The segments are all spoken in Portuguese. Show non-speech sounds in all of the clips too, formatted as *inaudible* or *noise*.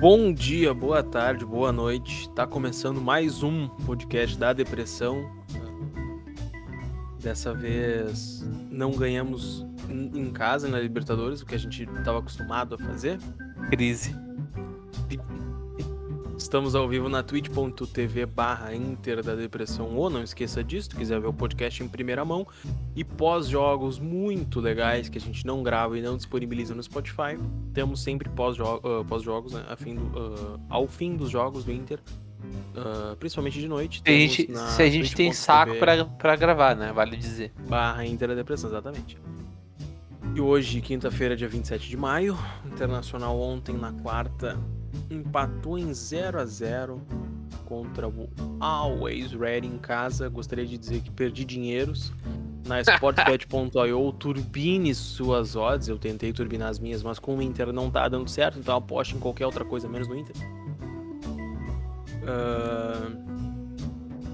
Bom dia, boa tarde, boa noite. Tá começando mais um podcast da depressão. Dessa vez não ganhamos em casa na Libertadores, o que a gente estava acostumado a fazer. Crise. Estamos ao vivo na twitch.tv barra Inter da Depressão ou não esqueça disso, se quiser ver o podcast em primeira mão e pós-jogos muito legais que a gente não grava e não disponibiliza no Spotify, temos sempre pós-jogos uh, pós né, uh, ao fim dos jogos do Inter, uh, principalmente de noite. Se a gente, se a gente tem saco para gravar, né? Vale dizer. Barra Inter da Depressão, exatamente. E hoje, quinta-feira, dia 27 de maio, Internacional ontem na quarta empatou em 0 a 0 contra o Always Ready em casa. Gostaria de dizer que perdi dinheiros na *laughs* sportbet.io. turbine suas odds. Eu tentei turbinar as minhas, mas com o Inter não tá dando certo, então aposte em qualquer outra coisa menos no Inter. Uh...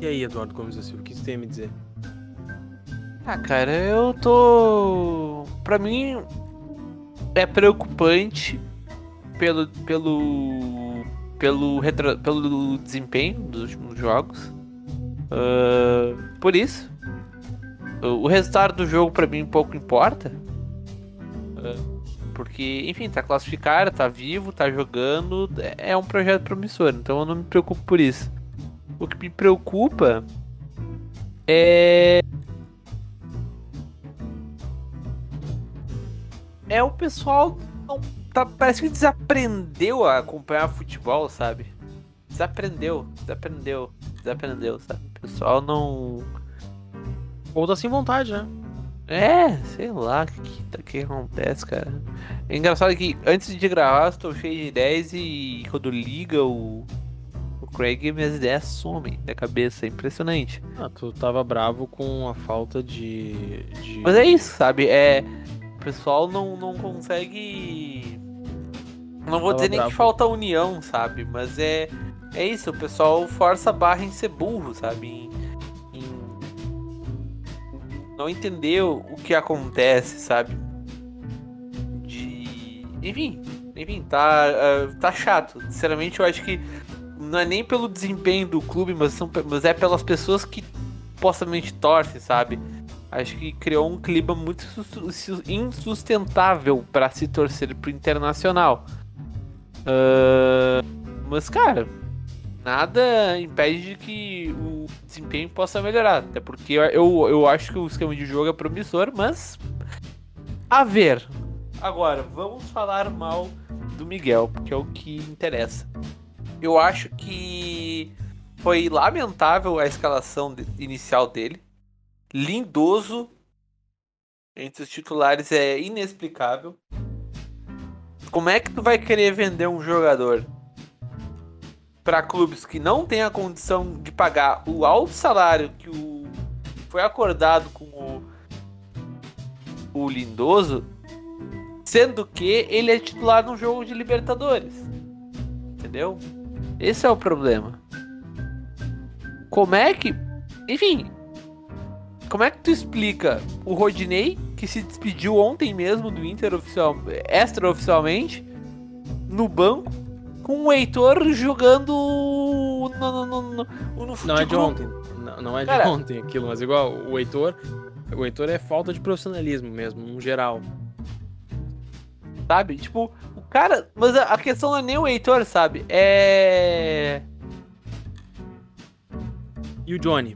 E aí, Eduardo Gomes da Silva, o que você tem a me dizer? Ah, cara, eu tô. Pra mim, é preocupante pelo pelo pelo retro, pelo desempenho dos últimos jogos. Uh, por isso, o resultado do jogo para mim pouco importa. Uh, porque, enfim, tá classificado, tá vivo, tá jogando, é um projeto promissor, então eu não me preocupo por isso. O que me preocupa é é o pessoal não tá, parece que desaprendeu a acompanhar futebol, sabe? Desaprendeu, desaprendeu, desaprendeu, sabe? O pessoal não. Ou tá sem vontade, né? É, sei lá o que, que, que, acontece, cara. É engraçado que antes de gravar estou cheio de ideias e quando liga o, o Craig minhas ideias somem da cabeça. É impressionante. Ah, tu tava bravo com a falta de. de... Mas é isso, sabe? É. O pessoal não, não consegue não vou dizer nem bravo. que falta união, sabe? Mas é, é isso, o pessoal força a barra em ser burro, sabe? Em, em não entender o que acontece, sabe? De. Enfim, enfim, tá, uh, tá chato. Sinceramente, eu acho que não é nem pelo desempenho do clube, mas, são, mas é pelas pessoas que supostamente torcem, sabe? Acho que criou um clima muito insustentável para se torcer pro Internacional. Uh, mas, cara, nada impede de que o desempenho possa melhorar. Até porque eu, eu acho que o esquema de jogo é promissor, mas. A ver. Agora, vamos falar mal do Miguel, porque é o que interessa. Eu acho que foi lamentável a escalação inicial dele. Lindoso entre os titulares é inexplicável. Como é que tu vai querer vender um jogador para clubes que não têm a condição de pagar o alto salário que o foi acordado com o, o Lindoso, sendo que ele é titular no jogo de Libertadores? Entendeu? Esse é o problema. Como é que, enfim, como é que tu explica o Rodinei, que se despediu ontem mesmo do Inter oficial, extra-oficialmente, no banco, com o Heitor jogando no, no, no, no, no Não é de ontem. Não, não é de Cara, ontem aquilo, mas igual, o Heitor. O Heitor é falta de profissionalismo mesmo, no geral. Sabe? Tipo, o cara. Mas a questão não é nem o Heitor, sabe? É. E o Johnny?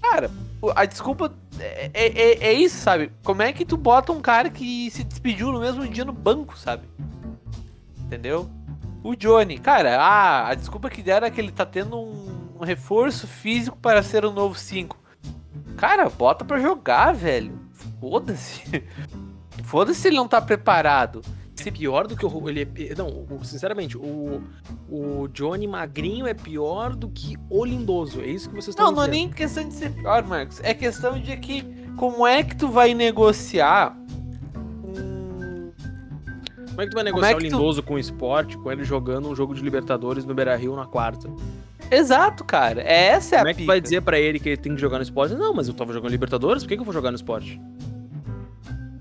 Cara, a desculpa é, é, é, é, isso, sabe? Como é que tu bota um cara que se despediu no mesmo dia no banco, sabe? Entendeu? O Johnny, cara, ah, a desculpa que deram é que ele tá tendo um, um reforço físico para ser o novo 5. Cara, bota pra jogar, velho. Foda-se. *laughs* Foda-se se ele não tá preparado ser pior do que o. Ele é, não, sinceramente, o, o Johnny Magrinho é pior do que o Lindoso. É isso que vocês estão dizendo. Não, não é nem questão de ser pior, Marcos. É questão de que. Como é que tu vai negociar como é que tu vai negociar é o Lindoso tu... com o esporte, com ele jogando um jogo de Libertadores no Beira Rio na quarta? Exato, cara. É essa é Como a é que pica. tu vai dizer para ele que ele tem que jogar no esporte? Não, mas eu tava jogando Libertadores, por que, que eu vou jogar no esporte?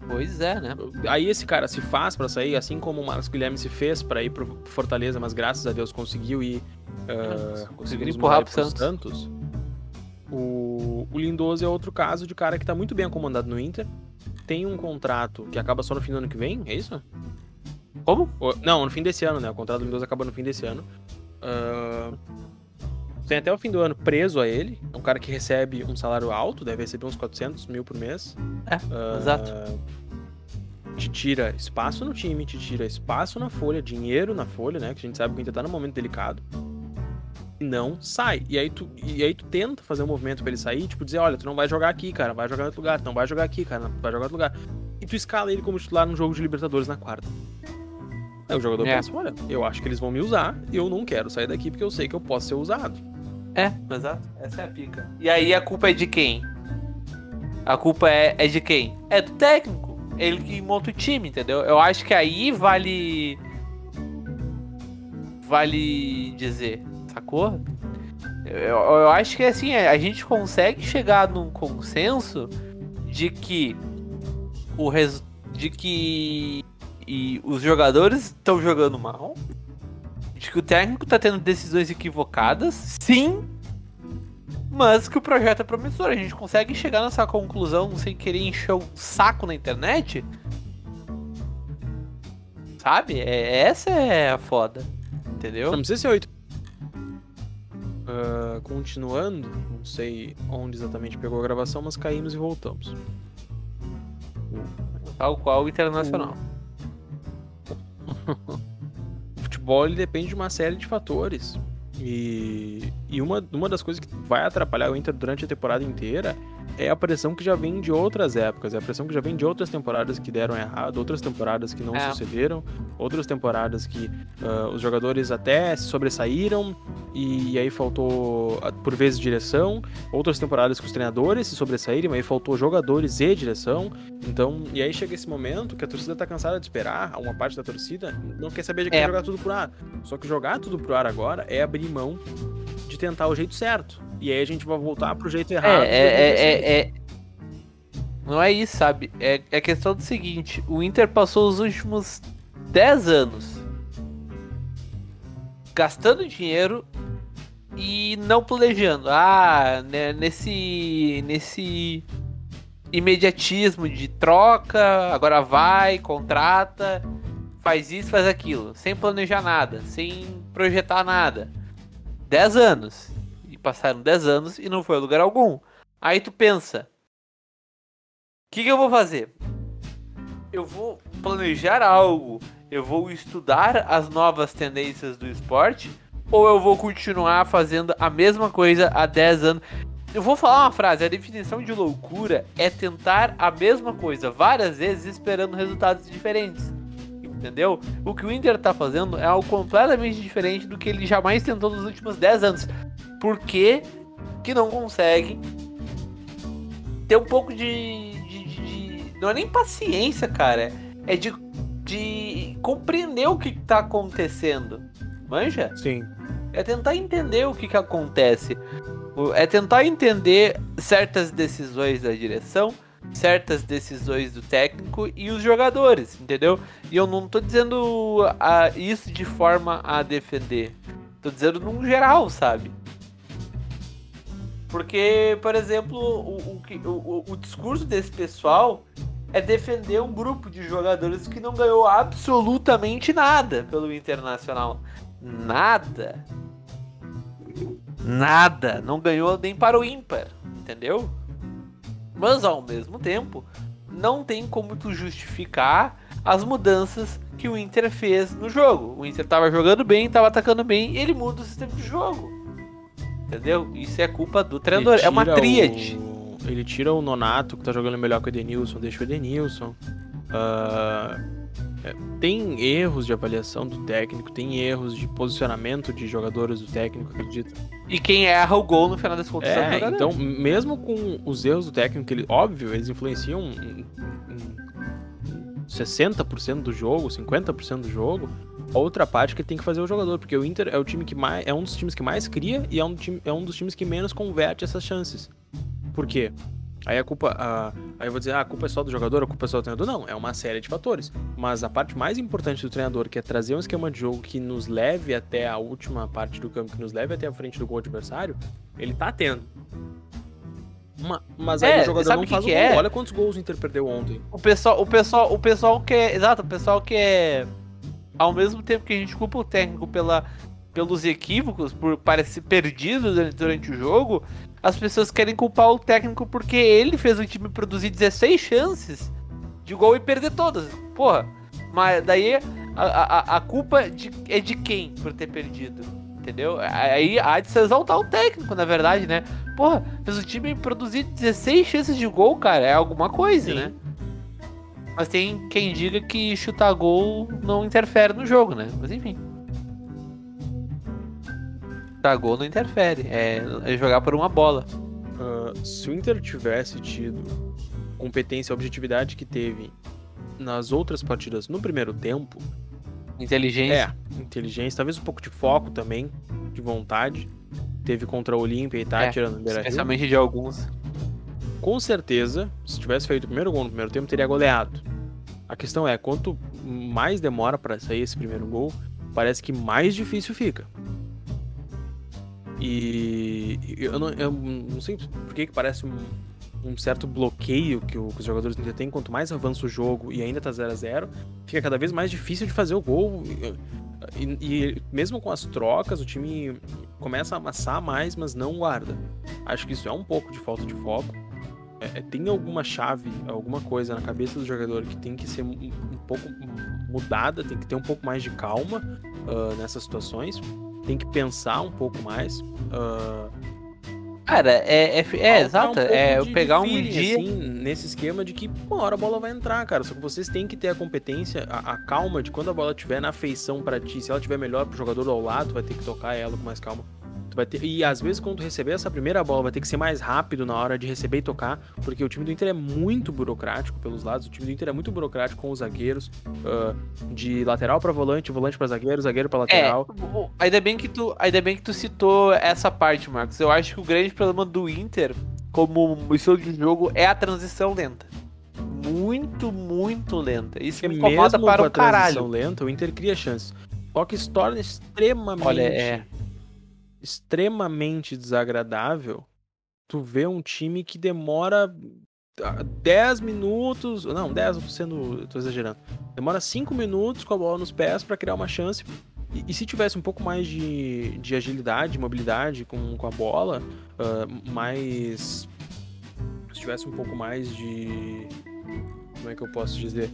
Pois é, né? Aí esse cara se faz pra sair, assim como o Marcos Guilherme se fez pra ir pro Fortaleza, mas graças a Deus conseguiu ir. Uh, conseguiu empurrar pro Santos. Santos. O, o Lindoso é outro caso de cara que tá muito bem acomodado no Inter. Tem um contrato que acaba só no fim do ano que vem, é isso? Como? Não, no fim desse ano, né? O contrato do Lindoso acaba no fim desse ano. Uh, tem até o fim do ano preso a ele. É um cara que recebe um salário alto, deve receber uns 400 mil por mês. É, uh, exato. Te tira espaço no time, te tira espaço na folha, dinheiro na folha, né? Que a gente sabe que a gente tá num momento delicado. E não sai. E aí, tu, e aí tu tenta fazer um movimento pra ele sair, tipo, dizer, olha, tu não vai jogar aqui, cara, vai jogar em outro lugar, tu não vai jogar aqui, cara, vai jogar em outro lugar. E tu escala ele como titular no jogo de Libertadores na quarta. Aí o jogador é. pensa, olha, eu acho que eles vão me usar e eu não quero sair daqui porque eu sei que eu posso ser usado. É, exato. Essa é a pica. E aí a culpa é de quem? A culpa é, é de quem? É do técnico. Ele que monta o time, entendeu? Eu acho que aí vale. Vale dizer, sacou? Eu, eu acho que assim, a gente consegue chegar num consenso de que o res... de que e os jogadores estão jogando mal, de que o técnico tá tendo decisões equivocadas, sim, mas que o projeto é promissor. A gente consegue chegar nessa conclusão sem querer encher o saco na internet? Sabe? É, essa é a foda. Entendeu? Não sei se é 8. Uh, continuando, não sei onde exatamente pegou a gravação, mas caímos e voltamos. Tal qual o Internacional. o *laughs* futebol depende de uma série de fatores. E, e uma, uma das coisas que vai atrapalhar o Inter durante a temporada inteira é a pressão que já vem de outras épocas, é a pressão que já vem de outras temporadas que deram errado, outras temporadas que não é. sucederam, outras temporadas que uh, os jogadores até se sobressaíram e, e aí faltou, por vezes, direção, outras temporadas que os treinadores se sobressaíram, aí faltou jogadores e direção. Então, e aí chega esse momento que a torcida tá cansada de esperar, uma parte da torcida não quer saber de é. jogar tudo pro ar. Só que jogar tudo pro ar agora é abrir mão tentar o jeito certo. E aí a gente vai voltar pro jeito errado. É, é, é, é, Não é isso, sabe? É, é questão do seguinte: o Inter passou os últimos 10 anos gastando dinheiro e não planejando. Ah, né, nesse. nesse imediatismo de troca, agora vai, contrata, faz isso, faz aquilo, sem planejar nada, sem projetar nada. 10 anos passaram 10 anos e não foi a lugar algum. Aí tu pensa: o que, que eu vou fazer? Eu vou planejar algo, eu vou estudar as novas tendências do esporte, ou eu vou continuar fazendo a mesma coisa há 10 anos? Eu vou falar uma frase: a definição de loucura é tentar a mesma coisa várias vezes esperando resultados diferentes entendeu? O que o Inter tá fazendo é algo completamente diferente do que ele jamais tentou nos últimos 10 anos. Por que, que não consegue ter um pouco de, de, de, de, Não é nem paciência, cara. É de, de compreender o que tá acontecendo. Manja? Sim. É tentar entender o que, que acontece. É tentar entender certas decisões da direção certas decisões do técnico e os jogadores, entendeu? E eu não tô dizendo a, isso de forma a defender, tô dizendo num geral, sabe? Porque, por exemplo, o, o, o, o discurso desse pessoal é defender um grupo de jogadores que não ganhou absolutamente nada pelo Internacional. Nada. Nada. Não ganhou nem para o ímpar, entendeu? Mas ao mesmo tempo, não tem como tu justificar as mudanças que o Inter fez no jogo. O Inter tava jogando bem, tava atacando bem, e ele muda o sistema de jogo. Entendeu? Isso é culpa do treinador. É uma tríade. O... Ele tira o Nonato, que tá jogando melhor que o Edenilson, deixa o Edenilson. Uh tem erros de avaliação do técnico, tem erros de posicionamento de jogadores do técnico, acredito. E quem erra o gol no final das contas é, é Então, mesmo com os erros do técnico, ele, óbvio, eles influenciam em, em 60% do jogo, 50% do jogo. A outra parte que tem que fazer é o jogador, porque o Inter é o time que mais é um dos times que mais cria e é um, time, é um dos times que menos converte essas chances. Por quê? Aí a culpa. A, aí eu vou dizer, ah, a culpa é só do jogador, a culpa é só do treinador. Não, é uma série de fatores. Mas a parte mais importante do treinador, que é trazer um esquema de jogo que nos leve até a última parte do campo, que nos leve até a frente do gol adversário, ele tá tendo. Uma, mas aí É, o jogador não que faz que o gol. é? Olha quantos gols o Inter perdeu ontem. O pessoal, o pessoal, o pessoal que é, exato, o pessoal que é ao mesmo tempo que a gente culpa o técnico pela, pelos equívocos, por parecer perdido durante, durante o jogo, as pessoas querem culpar o técnico porque ele fez o time produzir 16 chances de gol e perder todas. Porra, mas daí a, a, a culpa de- é de quem por ter perdido? Entendeu? Aí há de se exaltar o técnico, na verdade, né? Porra, fez o time produzir 16 chances de gol, cara. É alguma coisa, Sim. né? Mas tem quem diga que chutar gol não interfere no jogo, né? Mas enfim. Chutar gol não interfere. É, é jogar por uma bola. Ah, se o Inter tivesse tido competência e objetividade que teve nas outras partidas no primeiro tempo, Inteligência. é, inteligência, talvez um pouco de foco também, de vontade. Teve contra o Olímpia e tá É, tirando o especialmente de alguns. Com certeza, se tivesse feito o primeiro gol no primeiro tempo, teria goleado. A questão é, quanto mais demora pra sair esse primeiro gol, parece que mais difícil fica. E eu não, eu não sei por que parece um, um certo bloqueio que, o- que os jogadores do Inter têm. Quanto mais avança o jogo e ainda tá 0 a 0 fica cada vez mais difícil de fazer o gol. E, e mesmo com as trocas, o time começa a amassar mais, mas não guarda. Acho que isso é um pouco de falta de foco. É, é, tem alguma chave, alguma coisa na cabeça do jogador que tem que ser um, um pouco mudada, tem que ter um pouco mais de calma ah, nessas situações, tem que pensar um pouco mais. ah, Cara, é, é, é exato. um é de- pegar de um feeling, dia. assim, nesse esquema de que uma hora a bola vai entrar, cara. Só que vocês têm que ter a competência, a, a calma de quando a bola estiver na feição pra ti. Se ela estiver melhor pro jogador ao lado, vai ter que tocar ela com mais calma. Vai ter, e às vezes quando tu receber essa primeira bola, vai ter que ser mais rápido na hora de receber e tocar, porque o time do Inter é muito burocrático pelos lados. O time do Inter é muito burocrático com os zagueiros, ah, de lateral pra volante, volante pra zagueiro, zagueiro pra É, lateral. o- ainda bem que tu, ainda bem que tu citou essa parte, Marcos. Eu acho que o grande problema do Inter, como estilo de jogo, é a transição lenta. Muito, muito lenta. Isso Porque me incomoda mesmo para com o a transição caralho. lenta, o Inter cria chances. Só que se torna extremamente, Olha, é. Extremamente desagradável tu vê um time que demora ah, 10 minutos, não, 10 eu tô sendo, tô exagerando. Demora 5 minutos com a bola nos pés pra criar uma chance. E, e se tivesse um pouco mais de, de agilidade, mobilidade com, com a bola, ah, mais. Se tivesse um pouco mais de. Como é que eu posso dizer?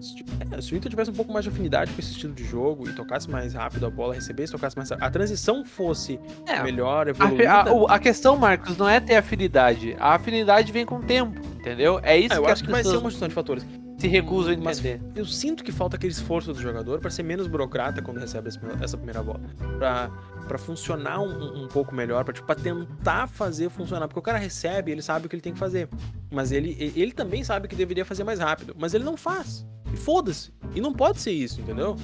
Se, é, se o Inter tivesse um pouco mais de afinidade com esse estilo de jogo e tocasse mais rápido a bola, recebesse, tocasse mais. A transição fosse É, melhor, A, evoluída. a- o- a questão, Marcos, não é ter afinidade. A afinidade vem com o tempo, entendeu? É isso Ah, eu que acho as que vai ser pessoas uma gestão de fatores. Se recusam a Mas entender. eu sinto que falta aquele esforço do jogador pra ser menos burocrata quando recebe essa primeira bola. Pra, pra funcionar um, um pouco melhor, pra, tipo, pra tentar fazer funcionar. Porque o cara recebe, ele sabe o que ele tem que fazer. Mas ele, ele também sabe que deveria fazer mais rápido. Mas ele não faz. E foda-se. E não pode ser isso, entendeu?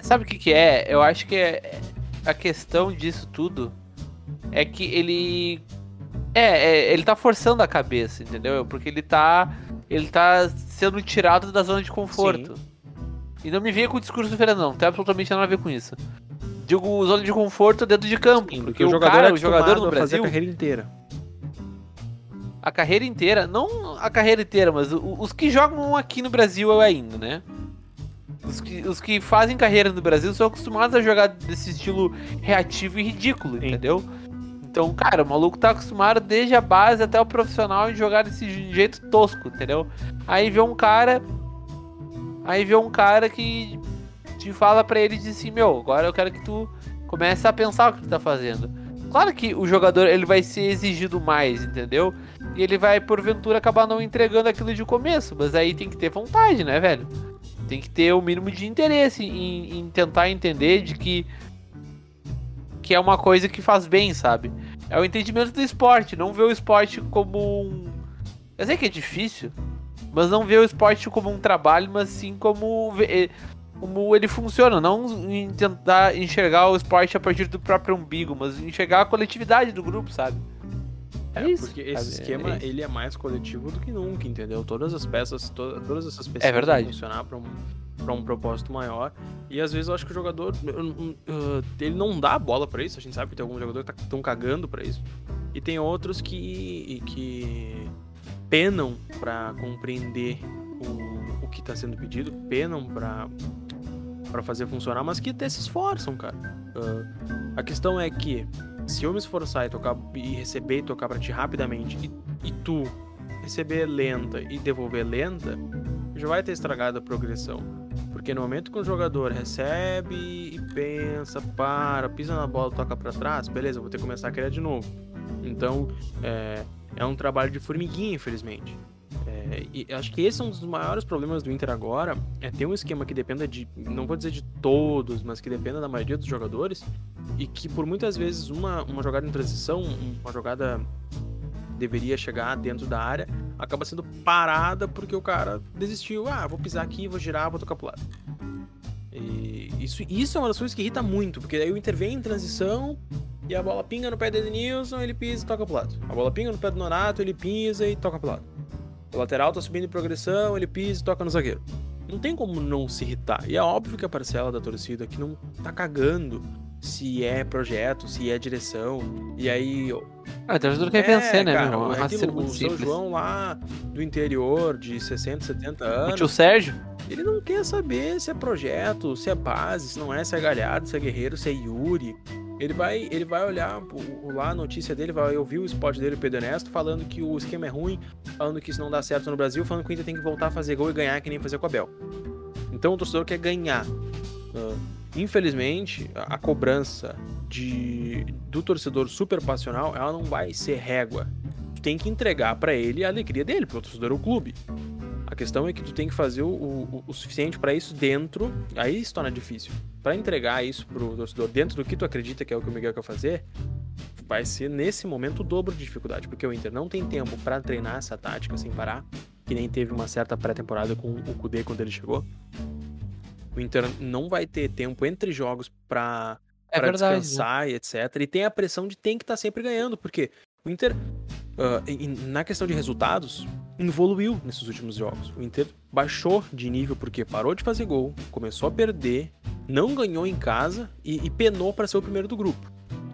Sabe o que, que é? Eu acho que é- a questão disso tudo é que ele. É, é, ele tá forçando a cabeça, entendeu? Porque ele tá. Ele tá sendo tirado da zona de conforto. E não me venha com o discurso do Fernando, não. Tem absolutamente nada a ver com isso. Digo zona de conforto dentro de campo. Sim, porque o jogador cara, é o jogador no Brasil, a carreira inteira. a carreira inteira, não a carreira inteira, mas os que jogam aqui no Brasil ainda, né? Os que, os que fazem carreira no Brasil são acostumados a jogar desse estilo reativo e ridículo, Sim. entendeu? Então, cara, o maluco tá acostumado desde a base até o profissional em jogar desse jeito tosco, entendeu? Aí vê um cara. Aí vê um cara que te fala pra ele e diz assim, meu, agora eu quero que tu comece a pensar o que tu tá fazendo. Claro que o jogador ele vai ser exigido mais, entendeu? E ele vai, porventura, acabar não entregando aquilo de começo. Mas aí tem que ter vontade, né, velho? Tem que ter o mínimo de interesse em, em tentar entender de que. Que é uma coisa que faz bem, sabe? É o entendimento do esporte. Não ver o esporte como um. Eu sei que é difícil, mas não ver o esporte como um trabalho, mas sim como. eh, Como ele funciona, não em tentar enxergar o esporte a partir do próprio umbigo, mas enxergar a coletividade do grupo, sabe? É, É isso, porque esse sabe? esquema, É ele é mais coletivo do que nunca, entendeu? Todas as peças, to- todas essas peças É verdade. vão funcionar pra um, pra um propósito maior. E às vezes eu acho que o jogador, ele não dá a bola pra isso. A gente sabe que tem alguns jogadores que estão cagando pra isso. E tem outros que, que penam pra compreender o, o que tá sendo pedido, penam pra, pra fazer funcionar, mas que até se esforçam, cara. Uh, a questão é que se eu me esforçar e tocar e receber e tocar pra ti rapidamente e, e tu receber lenta e devolver lenta, já vai ter estragado a progressão. Porque no momento que o jogador recebe e pensa, para, pisa na bola, toca pra trás, beleza, vou ter que começar a criar de novo. Então, é, é um trabalho de formiguinha, infelizmente. É, e acho que esse é um dos maiores problemas do Inter agora, é ter um esquema que dependa de, não vou dizer de todos, mas que dependa da maioria dos jogadores, e que por muitas vezes uma, uma jogada em transição, uma jogada deveria chegar dentro da área, acaba sendo parada porque o cara desistiu. Ah, vou pisar aqui, vou girar, vou tocar pro lado. E isso, isso é uma das coisas que irrita muito, porque aí o Inter vem em transição e a bola pinga no pé do Edenilson, ele pisa e toca pro lado. A bola pinga no pé do Nonato, ele pisa e toca pro lado. O lateral tá subindo em progressão, ele pisa e toca no zagueiro. Não tem como não se irritar. E é óbvio que a parcela da torcida que não tá cagando se é projeto, se é direção. E aí. Ah, o torcedor quer é, vencer, né, cara, meu? É um aquilo, o simples. João lá do interior, de 60, 70 O anos, tio Sérgio? ele não quer saber se é projeto, se é base, se não é, se é Galhardo, se é Guerreiro, se é Yuri. Ele vai, ele vai olhar o- o- lá a notícia dele, vai ouvir o spot dele, o Pedro Ernesto, falando que o esquema é ruim, falando que isso não dá certo no Brasil, falando que o Inter tem que voltar a fazer gol e ganhar que nem fazer com o Abel. Então o torcedor quer ganhar. Ah, infelizmente, a, a cobrança de, do torcedor super passional, ela não vai ser régua. Tu tem que entregar pra ele a alegria dele, porque o torcedor o clube. A questão é que tu tem que fazer o, o, o suficiente pra isso dentro, aí se torna difícil. Pra entregar isso pro torcedor dentro do que tu acredita que é o que o Miguel quer fazer, vai ser nesse momento o dobro de dificuldade, porque o Inter não tem tempo pra treinar essa tática sem parar, que nem teve uma certa pré-temporada com o Kudê quando ele chegou. O Inter não vai ter tempo entre jogos pra É verdade. né? descansar e etc. E tem a pressão de tem que estar sempre ganhando, porque o Inter, em- na questão de resultados, evoluiu nesses últimos jogos. O Inter baixou de nível porque parou de fazer gol, começou a perder, não ganhou em casa e, e penou para ser o primeiro do grupo.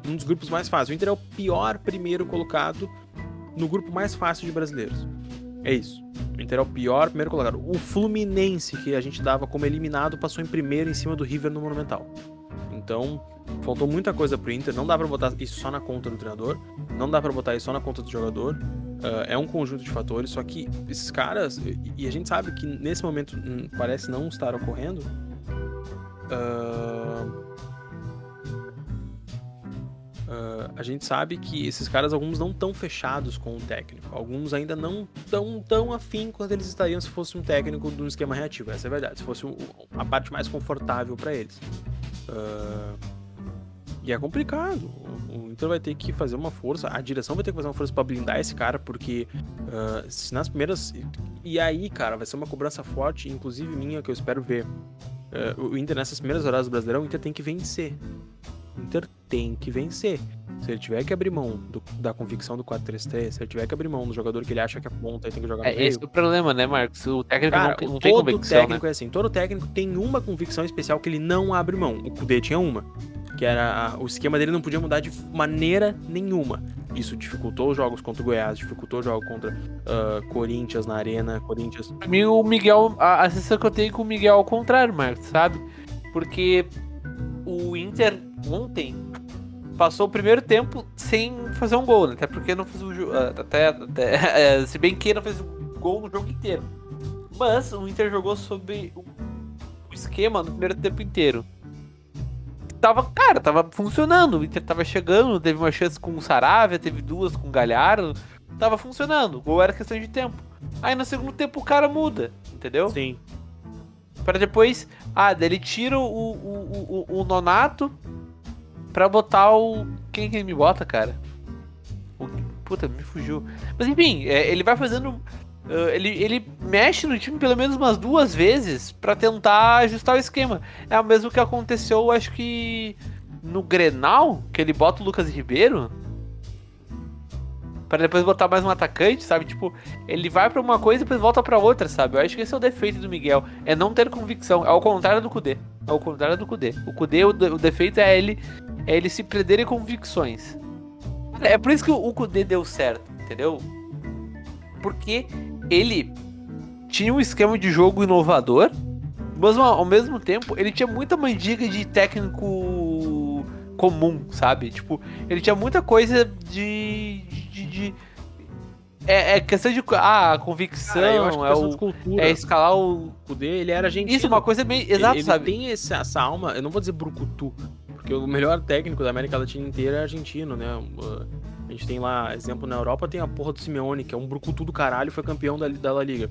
Um dos grupos mais fáceis. O Inter é o pior primeiro colocado no grupo mais fácil de brasileiros. É isso. O Inter é o pior primeiro colocado. O Fluminense, que a gente dava como eliminado, passou em primeiro em cima do River no Monumental. Então, faltou muita coisa pro Inter. Não dá pra botar isso só na conta do treinador. Não dá pra botar isso só na conta do jogador. Ah, é um conjunto de fatores. Só que esses caras, e- a gente sabe que nesse momento hum, parece não estar ocorrendo. ah, ah, a gente sabe que esses caras, alguns não estão fechados com o técnico. Alguns ainda não tão tão afim quanto eles estariam se fosse um técnico de um esquema reativo. Essa é a verdade. Se fosse a parte mais confortável pra eles. Ah, e é complicado. O- Inter vai ter que fazer uma força, a direção vai ter que fazer uma força pra blindar esse cara, porque ah, se nas primeiras. E aí, cara, vai ser uma cobrança forte, inclusive minha, que eu espero ver. Ah, o Inter, nessas primeiras horas do Brasileirão, o Inter tem que vencer. O Inter tem que vencer. Se ele tiver que abrir mão do- da convicção do 4-3-3, se ele tiver que abrir mão do jogador que ele acha que é ponta e tem que jogar É, meio. esse é o problema, né, Marcos? O técnico Cara, não, não tem todo convicção, né? técnico é assim. Todo técnico tem uma convicção especial que ele não abre mão. O Kudê tinha uma. Que era o esquema dele não podia mudar de maneira nenhuma. Isso dificultou os jogos contra o Goiás, dificultou os jogos contra ah, Corinthians na Arena, Corinthians. Pra mim, o Miguel, a, a sensação que eu tenho com o Miguel é ao contrário, Marcos, sabe? Porque o Inter ontem passou o primeiro tempo sem fazer um gol, né? Até porque não fez o jogo. Até, até *laughs* é, se bem que não fez gol no jogo inteiro. Mas o Inter jogou sob o, esquema no primeiro tempo inteiro. Tava, cara, tava funcionando. O Inter tava chegando, teve uma chance com o Saravia, teve duas com o Galhardo. Tava funcionando. O gol era questão de tempo. Aí no segundo tempo o cara muda, entendeu? Sim. Pra depois. Ah, daí ele tira o, o, o, o Nonato pra botar o. Quem que ele me bota, cara? O... Puta, me fugiu. Mas enfim, é, ele vai fazendo. ah, ele, ele mexe no time pelo menos umas duas vezes pra tentar ajustar o esquema. É o mesmo que aconteceu, acho que no Grenal, que ele bota o Lucas Ribeiro. Para depois botar mais um atacante, sabe? Tipo, ele vai para uma coisa e depois volta para outra, sabe? Eu acho que esse é o defeito do Miguel, é não ter convicção. É ao contrário do Kudê. É ao contrário do Kudê. O Kudê, o, o defeito é ele, é ele se perder em convicções. É por isso que o Kudê deu certo, entendeu? Porque ele tinha um esquema de jogo inovador, mas ao mesmo tempo ele tinha muita mandiga de técnico comum, sabe? Tipo, ele tinha muita coisa de. de, de é, é, questão de. Ah, convicção, Cara, é, o, cultura, é escalar o. O dele, ele era gente Isso, uma coisa bem. Exato, ele, sabe? Ele tem essa, essa alma, eu não vou dizer brucutu, porque o melhor técnico da América Latina inteira é argentino, né? A gente tem lá, exemplo, na Europa tem a porra do Simeone, que é um brucutu do caralho, foi campeão da, da La Liga.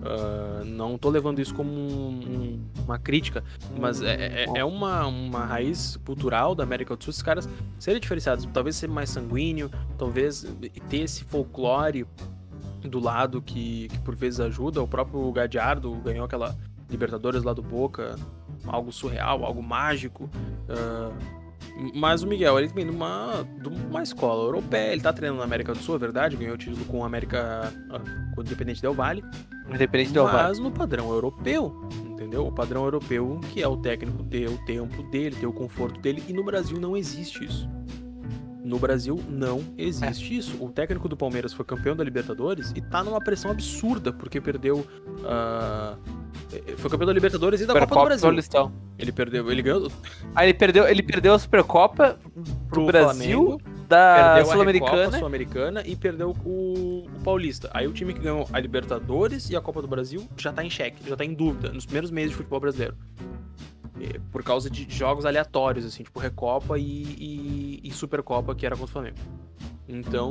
Uh, não tô levando isso como um, um, uma crítica, mas é, é, é, uma, uma raiz cultural da América do Sul. Esses caras serem diferenciados, talvez ser mais sanguíneo, talvez ter esse folclore do lado que, que por vezes ajuda. O próprio Gadiardo ganhou aquela Libertadores lá do Boca, algo surreal, algo mágico. Uh, mas o Miguel, ele vem de uma, de uma escola europeia, ele tá treinando na América do Sul, é verdade, ganhou título com a América. Ah, com o Independente Del Vale. Independente Vale. Mas no padrão europeu, entendeu? O padrão europeu, que é o técnico ter o tempo dele, ter o conforto dele, e no Brasil não existe isso. No Brasil não existe é. isso. O técnico do Palmeiras foi campeão da Libertadores e tá numa pressão absurda, porque perdeu. Uh, foi campeão da Libertadores e da Copa, Copa do Brasil. Paulistão. Ele perdeu. Ele ganhou. Aí ele perdeu, ele perdeu a Supercopa pro, pro Brasil. Flamengo, da Sul-Americana. Sul-Americana e perdeu o, o, Paulista. Aí o time que ganhou a Libertadores e a Copa do Brasil já tá em xeque, já tá em dúvida nos primeiros meses de futebol brasileiro. Por causa de jogos aleatórios, assim, tipo Recopa e, e, e Supercopa, que era contra o Flamengo. Então,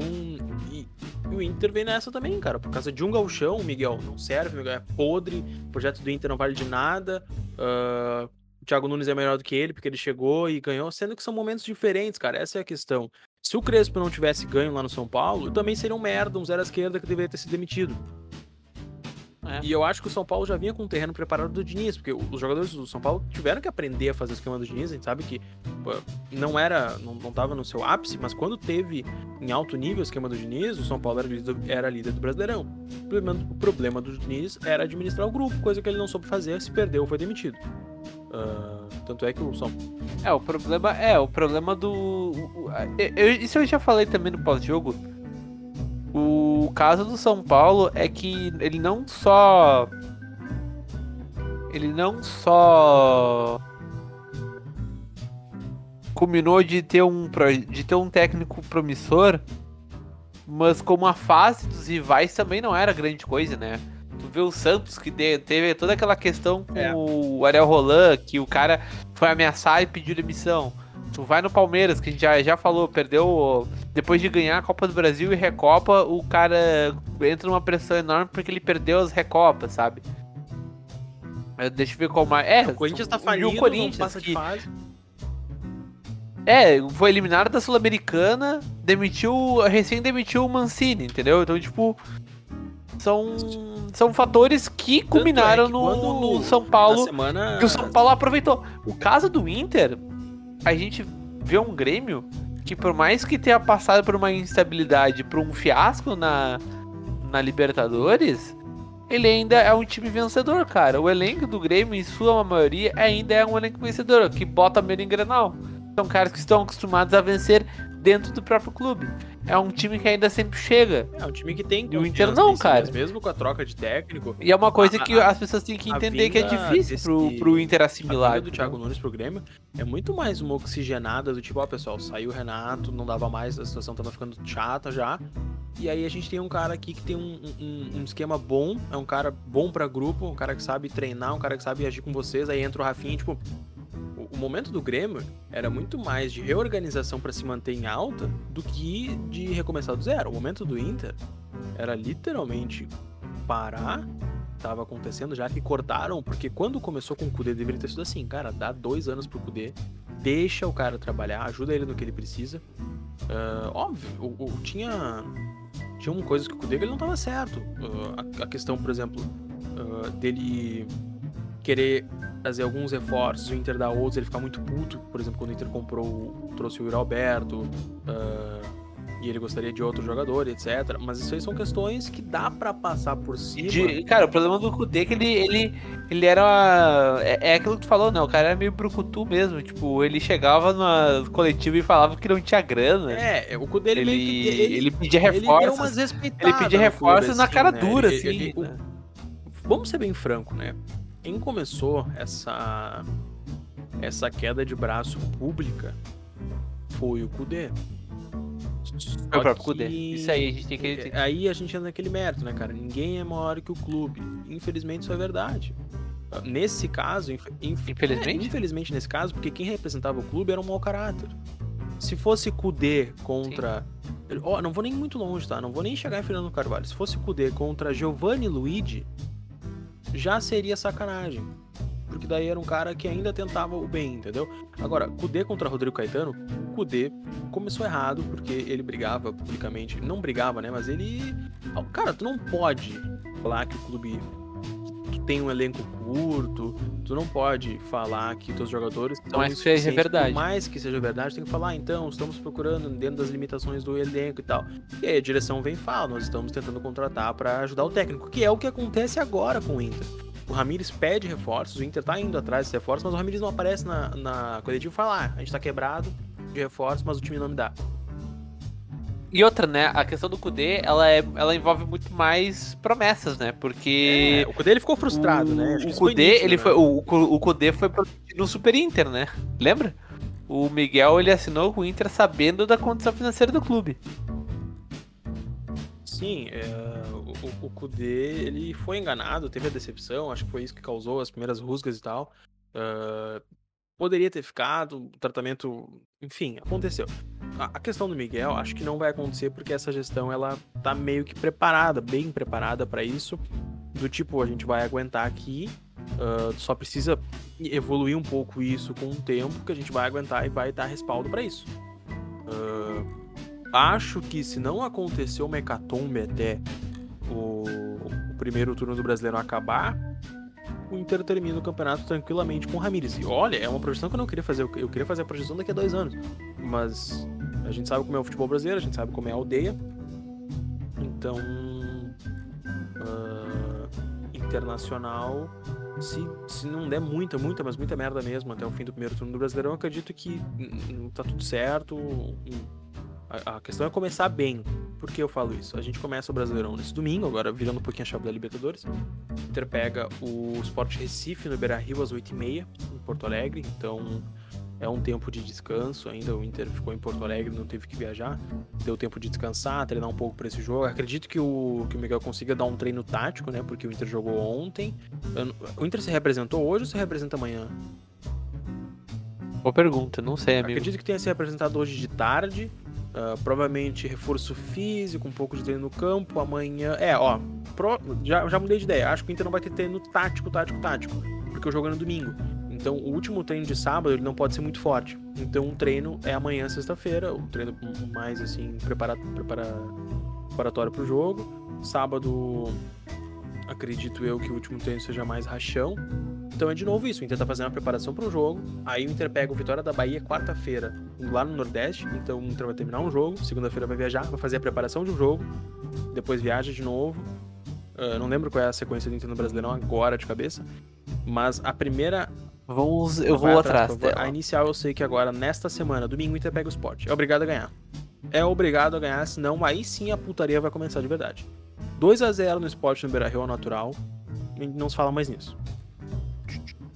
e, e, o Inter vem nessa também, cara. Por causa de um galchão, Miguel não serve, Miguel é podre, o projeto do Inter não vale de nada. Uh, o Thiago Nunes é melhor do que ele, porque ele chegou e ganhou, sendo que são momentos diferentes, cara. Essa é a questão. Se o Crespo não tivesse ganho lá no São Paulo, também seria um merda, um zero à esquerda que deveria ter sido demitido. É. E eu acho que o São Paulo já vinha com um terreno preparado do Diniz, porque os jogadores do São Paulo tiveram que aprender a fazer o esquema do Diniz, a gente sabe que não era, não, não tava no seu ápice, mas quando teve em alto nível o esquema do Diniz, o São Paulo era líder, era líder do Brasileirão. O problema, o problema do Diniz era administrar o grupo, coisa que ele não soube fazer, se perdeu, foi demitido. Uh, tanto é que o São É, o problema é, o problema do. Eu, isso eu já falei também no pós-jogo o caso do São Paulo é que ele não só. Ele não só. Culminou de ter um, de ter um técnico promissor, mas como a fase dos rivais também não era grande coisa, né? Vê o Santos que teve toda aquela questão com é. o Ariel Roland, que o cara foi ameaçar e pediu demissão. Tu vai no Palmeiras, que a gente já, já falou, perdeu. Depois de ganhar a Copa do Brasil e Recopa, o cara entra numa pressão enorme porque ele perdeu as Recopas, sabe? Deixa eu ver qual mais. É, o Corinthians tá falindo, o Corinthians passa de fase. É, foi eliminado da Sul-Americana, demitiu. Recém demitiu o Mancini, entendeu? Então, tipo. São, são fatores que culminaram é que no, no, São Paulo. Semana... Que o São Paulo aproveitou. O caso do Inter, a gente vê um Grêmio que por mais que tenha passado por uma instabilidade, por um fiasco na, na Libertadores, ele ainda é um time vencedor, cara. O elenco do Grêmio, em sua maioria, ainda é um elenco vencedor, que bota medo em Grenal. São caras que estão acostumados a vencer dentro do próprio clube. É um time que ainda sempre chega. É um time que tem. E o Inter não, cara. Mesmo com a troca de técnico. E é uma coisa a, que as pessoas têm que entender que é difícil desse, pro, pro Inter assimilar. A do Thiago Nunes pro Grêmio é muito mais uma oxigenada do tipo, ó, pessoal, saiu o Renato, não dava mais, a situação tava ficando chata já. E aí a gente tem um cara aqui que tem um, um, um esquema bom, é um cara bom para grupo, um cara que sabe treinar, um cara que sabe agir com vocês. Aí entra o Rafinha, tipo, o momento do Grêmio era muito mais de reorganização para se manter em alta do que de recomeçar do zero. O momento do Inter era literalmente parar. Tava acontecendo já que cortaram, porque quando começou com o Kudê deveria ter sido assim, cara, dá dois anos pro Kudê, deixa o cara trabalhar, ajuda ele no que ele precisa. Uh, óbvio, o, o, tinha tinha uma coisa que o Kudê ele não tava certo. Uh, a, a, questão, por exemplo, uh, dele querer trazer alguns reforços, o Inter dar outros, ele ficar muito puto, por exemplo, quando o Inter comprou, trouxe o Yuri Alberto, uh, e ele gostaria de outro jogador, etc. Mas isso aí são questões que dá para passar por cima. De, cara, o problema do Kudê é que ele, ele, ele era. É, é, aquilo que tu falou, né? O cara era meio brucutu mesmo. Tipo, ele chegava na coletiva e falava que não tinha grana. É, o Kudê ele, ele, meio que, ele, ele pedia reforços. Ele, ele pedia reforços na cara né? dura, assim. ele- o- né? Vamos ser bem franco, né? Quem começou essa essa queda de braço pública foi o Kudê. Só Foi o próprio Kudê. Isso aí, a gente tem que. que- Aí a gente entra naquele mérito, né, cara? Ninguém é maior que o clube. Infelizmente, isso é verdade. Nesse caso, inf- inf- Infelizmente? é, infelizmente nesse caso, porque quem representava o clube era um mau caráter. Se fosse Kudê contra. Ó, não vou nem muito longe, tá? Não vou nem chegar em Fernando Carvalho. Se fosse Kudê contra Giovanni Luigi, já seria sacanagem. Porque daí era um cara que ainda tentava o bem, entendeu? Agora, Kudê contra Rodrigo Caetano, Kudê começou errado porque ele brigava publicamente. Não brigava, né? Mas ele. Cara, tu não pode falar que o clube. Tu tem um elenco curto, tu não pode falar que teus jogadores são mais que seja verdade. Por mais que seja verdade, tem que falar, então, estamos procurando dentro das limitações do elenco e tal. E aí a direção vem e fala, nós estamos tentando contratar pra ajudar o técnico, que é o que acontece agora com o Inter. O Ramires pede reforços, o Inter tá indo atrás desses reforços, mas o Ramires não aparece na, na coletiva e fala, ah, a gente tá quebrado de reforços, mas o time não me dá. E outra, né? A questão do Kudê, ela, é, ela envolve muito mais promessas, né? Porque. É, o Kudê ele ficou frustrado, o, né? O isso foi Kudê, nítido, ele né? foi, o, o o Kudê foi no Super Inter, né? Lembra? O Miguel, ele assinou com o Inter sabendo da condição financeira do clube. Sim, é, o, o- o Kudê, ele foi enganado, teve a decepção, acho que foi isso que causou as primeiras rusgas e tal. Ah, poderia ter ficado, o tratamento, enfim, aconteceu. A, questão do Miguel, acho que não vai acontecer porque essa gestão, ela tá meio que preparada, bem preparada para isso. Do tipo, a gente vai aguentar aqui, ah, só precisa evoluir um pouco isso com o tempo, que a gente vai aguentar e vai dar respaldo para isso. Ah, acho que se não acontecer uma hecatombe até o, o primeiro turno do Brasileiro acabar, o Inter termina o campeonato tranquilamente com o Ramires. E olha, é uma projeção que eu não queria fazer. Eu queria fazer a projeção daqui a dois anos. Mas a gente sabe como é o futebol brasileiro, a gente sabe como é a aldeia. Então. ah, internacional. Se, se não der muita, muita, mas muita merda mesmo até o fim do primeiro turno do Brasileirão, eu acredito que tá tudo certo. A, a questão é começar bem. Por que eu falo isso? A gente começa o Brasileirão nesse domingo, agora virando um pouquinho a chave da Libertadores. O Inter pega o Sport Recife no Beira Rio às 8h30, em Porto Alegre. Então é um tempo de descanso ainda. O Inter ficou em Porto Alegre, não teve que viajar. Deu tempo de descansar, treinar um pouco para esse jogo. Acredito que o, que o Miguel consiga dar um treino tático, né? Porque o Inter jogou ontem. O Inter se representou hoje ou se representa amanhã? Boa pergunta, não sei, amigo. Acredito que tenha se apresentado hoje de tarde. ah, provavelmente reforço físico, um pouco de treino no campo. Amanhã. É, ó. pro- Já, já mudei de ideia. Acho que o Inter não vai ter treino tático, tático, tático. Porque o jogo é no domingo. Então o último treino de sábado ele não pode ser muito forte. Então o treino é amanhã, sexta-feira. O treino mais assim, prepara, prepara, preparatório pro jogo. Sábado. Acredito eu que o último treino seja mais rachão. Então é de novo isso, o Inter tá fazendo a preparação para um jogo, aí o Inter pega o Vitória da Bahia quarta-feira, lá no Nordeste, então o Inter vai terminar um jogo, segunda-feira vai viajar, vai fazer a preparação de um jogo, depois viaja de novo. Ah, não lembro qual é a sequência do Inter no Brasileirão agora de cabeça, mas a primeira. Vamos, eu vou atrás, atrás. A inicial eu sei que agora, nesta semana, domingo, o Inter pega o Sport. É obrigado a ganhar. É obrigado a ganhar, senão aí sim a putaria vai começar de verdade. 2 a 0 no Sport no Beira Rio ao natural, não se fala mais nisso.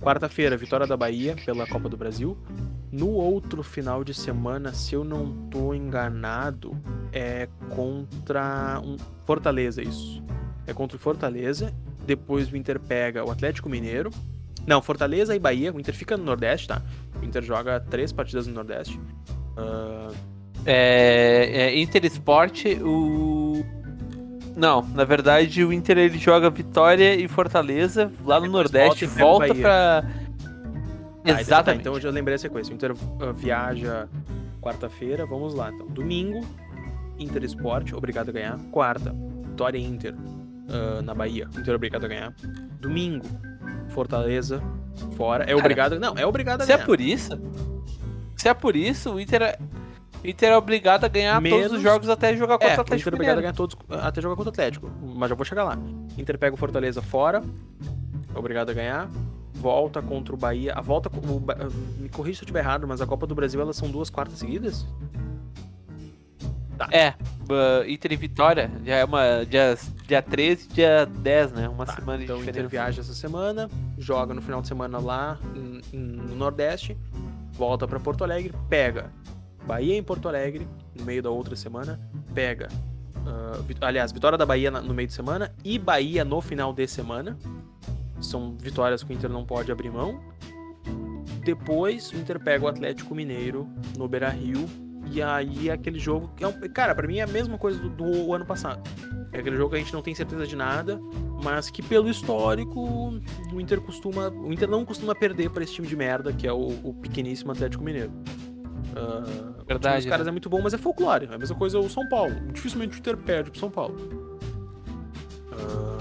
Quarta-feira, vitória da Bahia pela Copa do Brasil. No outro final de semana, se eu não tô enganado, é contra um Fortaleza isso. É contra o Fortaleza. Depois o Inter pega o Atlético Mineiro. Não, Fortaleza e Bahia. O Inter fica no Nordeste, tá? O Inter joga três partidas no Nordeste. Ah, É, é Inter Sport, o. Não, na verdade o Inter ele joga Vitória e Fortaleza lá no Depois Nordeste, volta volta Bahia. pra. Tá, então tá, Exatamente. Então eu já lembrei a sequência. O Inter ah, viaja quarta-feira, vamos lá. Então, domingo, Inter Esporte, obrigado a ganhar. Quarta, Vitória e Inter ah, na Bahia, Inter obrigado a ganhar. Domingo, Fortaleza, fora. É Cara, obrigado. Não, é obrigado a Se é ganhar. por isso. Se é por isso, o Inter. Inter é obrigado a ganhar Menos- todos os jogos até jogar contra É, o Atlético Inter é obrigado a ganhar todos até jogar contra o Atlético. Mas já vou chegar lá. Inter pega o Fortaleza fora. Obrigado a ganhar. Volta contra o Bahia. A volta. o me corrija se eu estiver errado, mas a Copa do Brasil elas são duas quartas seguidas? É, uh, Inter e Vitória já é uma. Dia, dia 13 dia 10, né? Uma Tá, semana de então Inter diferença. viaja essa semana, joga no final de semana lá em- em- no Nordeste, volta pra Porto Alegre, pega Bahia em Porto Alegre no meio da outra semana, pega, vi- aliás, vitória da Bahia no meio de semana e Bahia no final de semana. São vitórias que o Inter não pode abrir mão. Depois o Inter pega o Atlético Mineiro no Beira Rio. E aí aquele jogo que é um, cara, pra mim é a mesma coisa do, do ano passado. É aquele jogo que a gente não tem certeza de nada, mas que pelo histórico o Inter costuma, o Inter não costuma perder pra esse time de merda que é o, o pequeníssimo Atlético Mineiro. Time Verdade, dos caras né? é muito bom, mas é folclore. É a mesma coisa o São Paulo. Dificilmente o Inter perde pro São Paulo. Ah,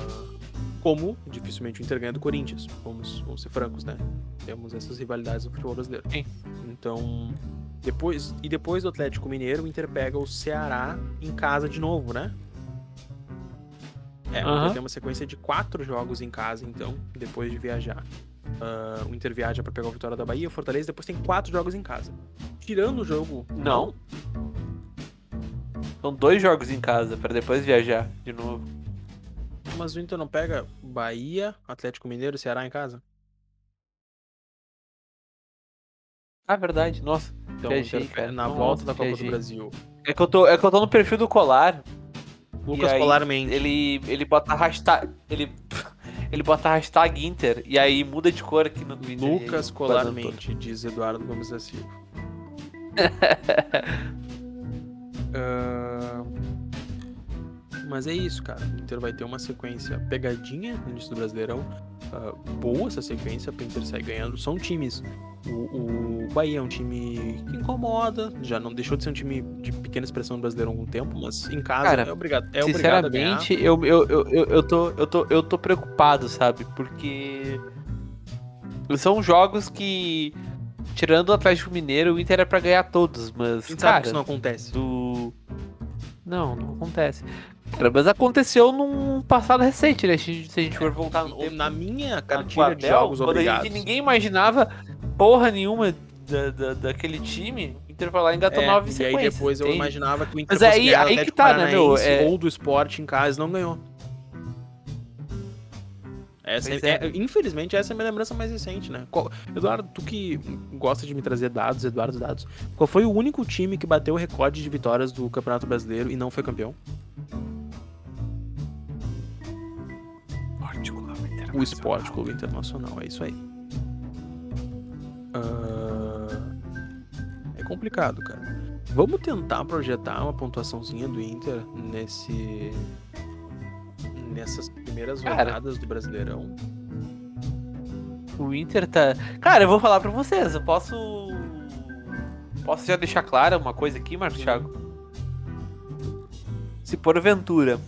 como dificilmente o Inter ganha do Corinthians. Vamos, vamos ser francos, né? Temos essas rivalidades no futebol brasileiro. Sim. Então, depois e depois do Atlético Mineiro, o Inter pega o Ceará em casa de novo, né? É. Inter tem uma sequência de quatro jogos em casa, então, depois de viajar. Ah, o Inter viaja pra pegar o Vitória da Bahia, o Fortaleza, depois tem quatro jogos em casa. Tirando o jogo. Não. São dois jogos em casa pra depois viajar de novo. Mas o Inter não pega Bahia, Atlético Mineiro e Ceará em casa? Ah, verdade, nossa. Então, Viajei, cara. na Nossa, volta da Copa viajei. do Brasil. É que eu tô, é que eu tô no perfil do Colar. Lucas aí, Polar Mendes. Ele, ele bota hashtag. Ele, ele bota hashtag Inter e aí muda de cor aqui no Twitter. Lucas aí Colarmente, diz Eduardo Gomes da Silva. *laughs* Ah, Mas é isso, cara. O Inter vai ter uma sequência pegadinha no início do Brasileirão. Ah, boa essa sequência pra Inter sair ganhando. São times. O, o Bahia é um time que incomoda. Já não deixou de ser um time de pequena expressão no Brasileiro há algum tempo, mas em casa Cara, é obrigado. É obrigado ganhar. Sinceramente, eu, eu, eu, eu, eu, tô, eu, tô, eu tô preocupado, sabe? Porque são jogos que, tirando o Atlético Mineiro, o Inter é pra ganhar todos, mas, sabe cara, que isso não acontece. do... Não, não acontece. Cara, mas aconteceu num passado recente, né? Se a gente- se a gente for voltar no Ou tempo. Na minha cartilha de jogos quando obrigados. ninguém imaginava porra nenhuma da, da, daquele time, Inter foi lá e engatou É, nove e sequências. aí depois eu entende? imaginava que o Inter Mas aí- aí que tá, né, meu? É- ou do esporte em casa não ganhou. Essa é- é. é- infelizmente, essa é a minha lembrança mais recente, né? Qual- Eduardo, tu que gosta de me trazer dados, Eduardo Dados, qual foi o único time que bateu o recorde de vitórias do Campeonato Brasileiro e não foi campeão? O Esporte Clube Internacional, é isso aí. Ah, É complicado, cara. Vamos tentar projetar uma pontuaçãozinha do Inter nesse nessas primeiras Cara. rodadas do Brasileirão. O Inter tá. Cara, eu vou falar pra vocês. Eu posso. Posso já deixar clara uma coisa aqui, Marcos Thiago? Se porventura.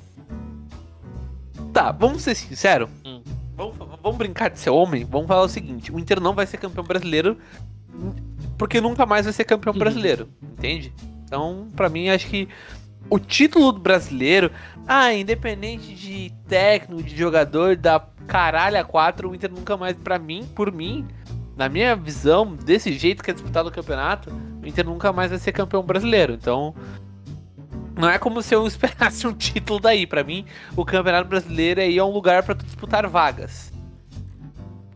Tá, vamos ser sinceros. Hum. Vamos, vamos brincar de ser homem. Vamos falar o seguinte: o Inter não vai ser campeão brasileiro. Porque nunca mais vai ser campeão Uhum. brasileiro. Entende? Então, pra mim, acho que o título do brasileiro. Ah, independente de técnico, de jogador, da caralho a quatro, o Inter nunca mais, pra mim, por mim, na minha visão, desse jeito que é disputado o campeonato, o Inter nunca mais vai ser campeão brasileiro. Então, não é como se eu *laughs* esperasse um título daí. Pra mim, o campeonato brasileiro aí é um lugar tu disputar vagas.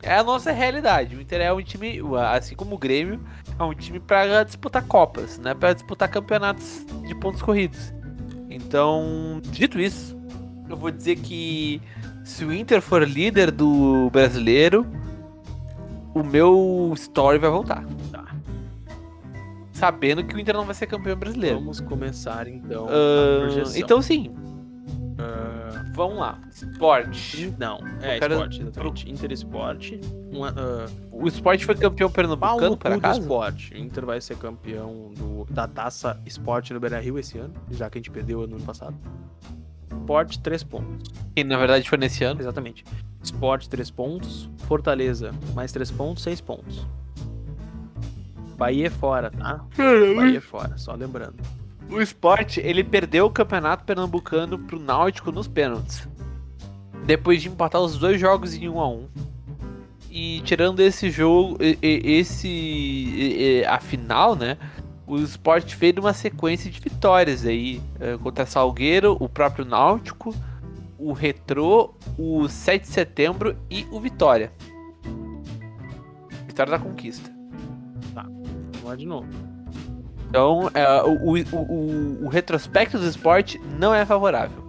É a nossa realidade. O Inter é um time, assim como o Grêmio, é um time pra disputar copas, não é pra disputar campeonatos de pontos corridos. Então, dito isso, eu vou dizer que se o Inter for líder do brasileiro, o meu story vai voltar. Sabendo que o Inter não vai ser campeão brasileiro. Vamos começar então a projeção. então sim, Ah, vamos lá. Esporte. não, é Eu quero- esporte, exatamente. Inter Esporte. Uma, ah, O esporte foi campeão pernambucano, no por acaso? esporte. O Inter vai ser campeão do, da taça esporte no Beira Rio esse ano, já que a gente perdeu no ano passado. Esporte, 3 pontos. Que na verdade foi nesse ano. Exatamente. Esporte, 3 pontos. Fortaleza, mais 3 pontos, 6 pontos. Bahia é fora, tá? Bahia é fora, só lembrando. O esporte, ele perdeu o campeonato pernambucano pro Náutico nos pênaltis. Depois de empatar os dois jogos em 1 a 1 E tirando esse jogo, esse. a final, né? O esporte fez uma sequência de vitórias aí eh, contra Salgueiro, o próprio Náutico, o Retrô, o 7 de setembro e o Vitória. Vitória da Conquista. Lá de novo. Então, é, o, o, o, o, retrospecto do esporte não é favorável.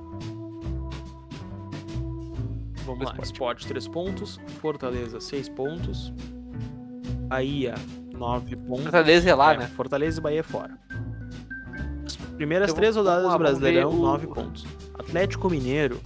Vamos lá, esporte 3 pontos, Fortaleza 6 pontos, Bahia 9 pontos. Fortaleza é lá, é, né? Fortaleza e Bahia é fora. As primeiras três rodadas do Brasileirão, 9 o... pontos. Atlético Mineiro,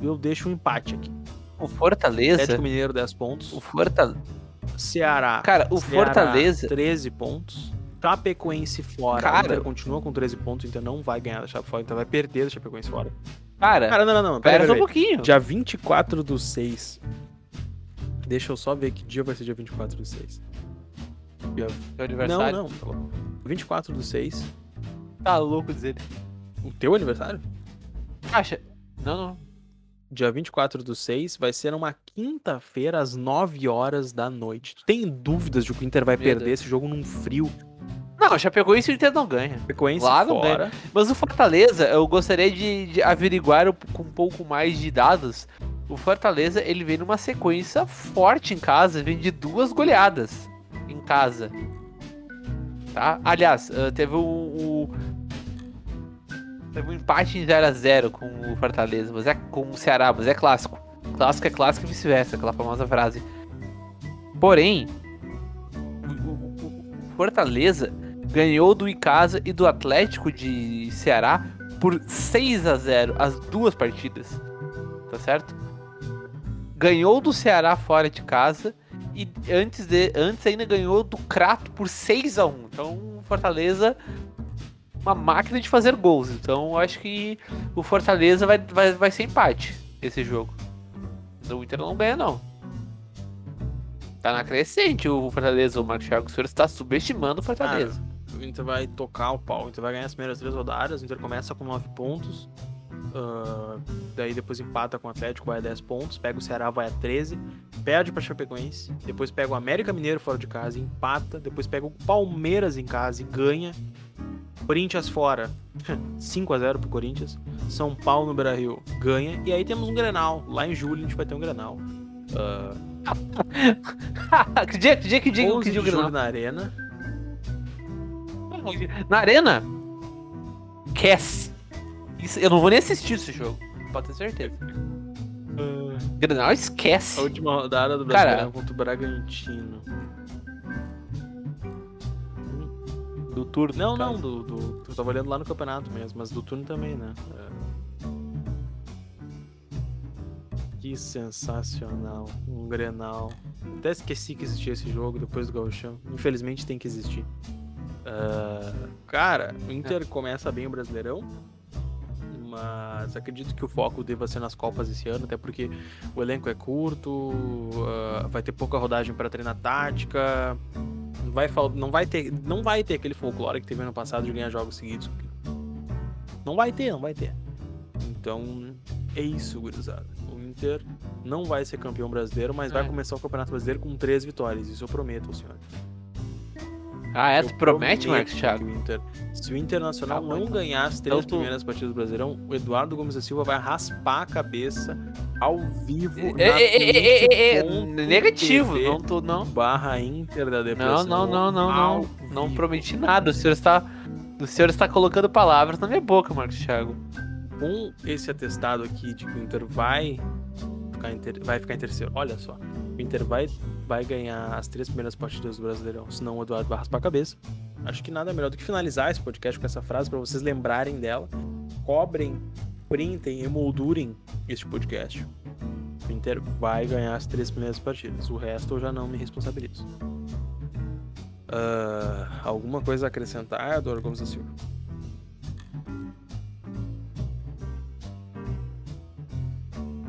eu deixo um empate aqui. O Fortaleza. Atlético Mineiro 10 pontos. O Fortaleza. Ceará. Cara, o Ceará, Fortaleza. 13 pontos. Chapecoense fora. Cara, o Inter continua com 13 pontos, o Inter não vai ganhar da Chape fora, então vai perder da Chapecoense fora. Cara, cara, não, não, não. Pera, pera, um pouquinho. Dia 24 do 6. Deixa eu só ver que dia vai ser dia 24 do 6. Dia... Teu aniversário? Não, não. 24 do 6. Tá louco dizer. O teu aniversário? Acha? Não, não. Dia 24 do 6 vai ser uma quinta-feira às 9 horas da noite. Tu tem dúvidas de que o Inter vai Meu perder Deus. esse jogo num frio? Não, já pegou isso e o Inter não ganha. Chapecoense Lá não fora. ganha. Mas o Fortaleza, eu gostaria de, de averiguar com um pouco mais de dados. O Fortaleza, ele vem numa sequência forte em casa, vem de duas goleadas em casa. Tá? Aliás, eh, teve o, o Teve um empate em 0x0 com o Fortaleza, mas é com o Ceará, mas é clássico. Clássico é clássico e vice-versa, aquela famosa frase. Porém, o Fortaleza ganhou do Icasa e do Atlético de Ceará por 6 a 0 as duas partidas. Tá certo? Ganhou do Ceará fora de casa e antes, de, antes ainda ganhou do Crato por 6 a 1 Então, Fortaleza uma máquina de fazer gols. Então acho que o Fortaleza vai, vai, vai ser empate esse jogo. O Inter não ganha, não. Tá na crescente o Fortaleza. O Marcos Thiago Senhor está subestimando o Fortaleza. O Inter vai tocar o pau. O Inter vai ganhar as primeiras três rodadas. O Inter começa com 9 pontos. Uh, daí depois empata com o Atlético, vai a 10 pontos. Pega o Ceará, vai a 13. Perde pra Chapecoense. Depois pega o América Mineiro fora de casa, empata. Depois pega o Palmeiras em casa e ganha. Corinthians fora. *laughs* 5 a 0 pro Corinthians. São Paulo no Brasil ganha. E aí temos um Grenal. Lá em julho a gente vai ter um Grenal. Uh... *laughs* que dia, que dia, que dia, que dia o Grenal? na Arena. Na Arena? Cass. Isso, eu não vou nem assistir esse jogo. Pode ter certeza. Uh... Grenal esquece. A última rodada do Brasileirão contra o Bragantino. Do turno? Não, não, do, do. Eu tava olhando lá no campeonato mesmo, mas do turno também, né? É... Que sensacional. Um Grenal. Até esqueci que existia esse jogo depois do Gauchão. Infelizmente tem que existir. Uh... Cara, o Inter é. começa bem o Brasileirão. Mas acredito que o foco deva ser nas Copas esse ano, até porque o elenco é curto, uh, vai ter pouca rodagem para treinar tática vai, não, vai ter, não vai ter aquele folclore que teve ano passado de ganhar jogos seguidos. Não vai ter, não vai ter. Então, é isso, gurizada. O Inter não vai ser campeão brasileiro, mas é. vai começar o Campeonato Brasileiro com três vitórias. Isso eu prometo ao senhor. Ah, é? Tu promete, Marcos Thiago? O Inter, se o Internacional ah, não ganhar as três então, primeiras partidas do Brasileirão, o Eduardo Gomes da Silva vai raspar a cabeça ao vivo. É, é, é, é, é negativo, não tô não. Barra Inter da depressão. Não, não, não, não, não. Não prometi nada. O senhor está, o senhor está colocando palavras na minha boca, Marcos Thiago. Com esse atestado aqui de que o Inter vai ficar em, ter... vai ficar em terceiro. Olha só, o Inter vai, vai ganhar as três primeiras partidas do Brasileirão, senão o Eduardo vai raspar a cabeça. Acho que nada melhor do que finalizar esse podcast com essa frase para vocês lembrarem dela. Cobrem, printem, emoldurem este podcast. O Inter vai ganhar as três primeiras partidas. O resto eu já não me responsabilizo. Uh, alguma coisa a acrescentar, Eduardo Gomes da Silva?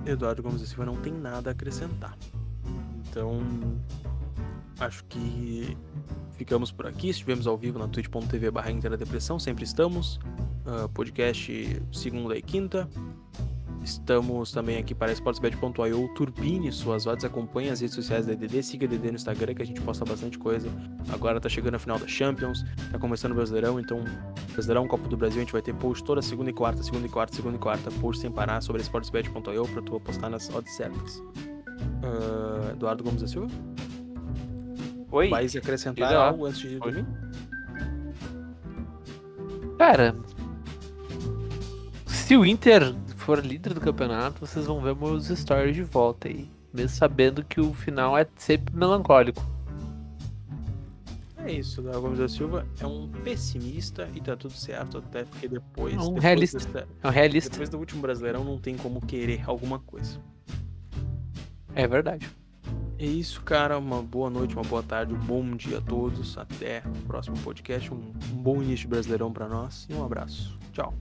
Eduardo Gomes da Silva não tem nada a acrescentar. Então, acho que ficamos por aqui. Estivemos ao vivo na twitch.tv barra Depressão, sempre estamos. Uh, podcast segunda e quinta. Estamos também aqui para sportsbet.io. Turbine suas odds, acompanhe as redes sociais da DD, siga a DD no Instagram que a gente posta bastante coisa. Agora tá chegando a final da Champions, tá começando o Brasileirão, então Brasileirão, Copa do Brasil, a gente vai ter post toda segunda e quarta, segunda e quarta, segunda e quarta, post sem parar sobre sportsbet.io para tu apostar nas odds certas. Uh, Eduardo Gomes da Silva? Oi. Vai acrescentar algo antes de dormir? Cara, se o Inter for líder do campeonato, vocês vão ver meus stories de volta aí. Mesmo sabendo que o final é sempre melancólico. É isso, Davi Gomes da Silva é um pessimista e tá tudo certo, até porque depois. É um depois realista. desta- É um realista. depois do último Brasileirão não tem como querer alguma coisa. É verdade. É isso, cara. Uma boa noite, uma boa tarde, um bom dia a todos. Até o próximo podcast. Um, um bom início Brasileirão pra nós e um abraço. Tchau.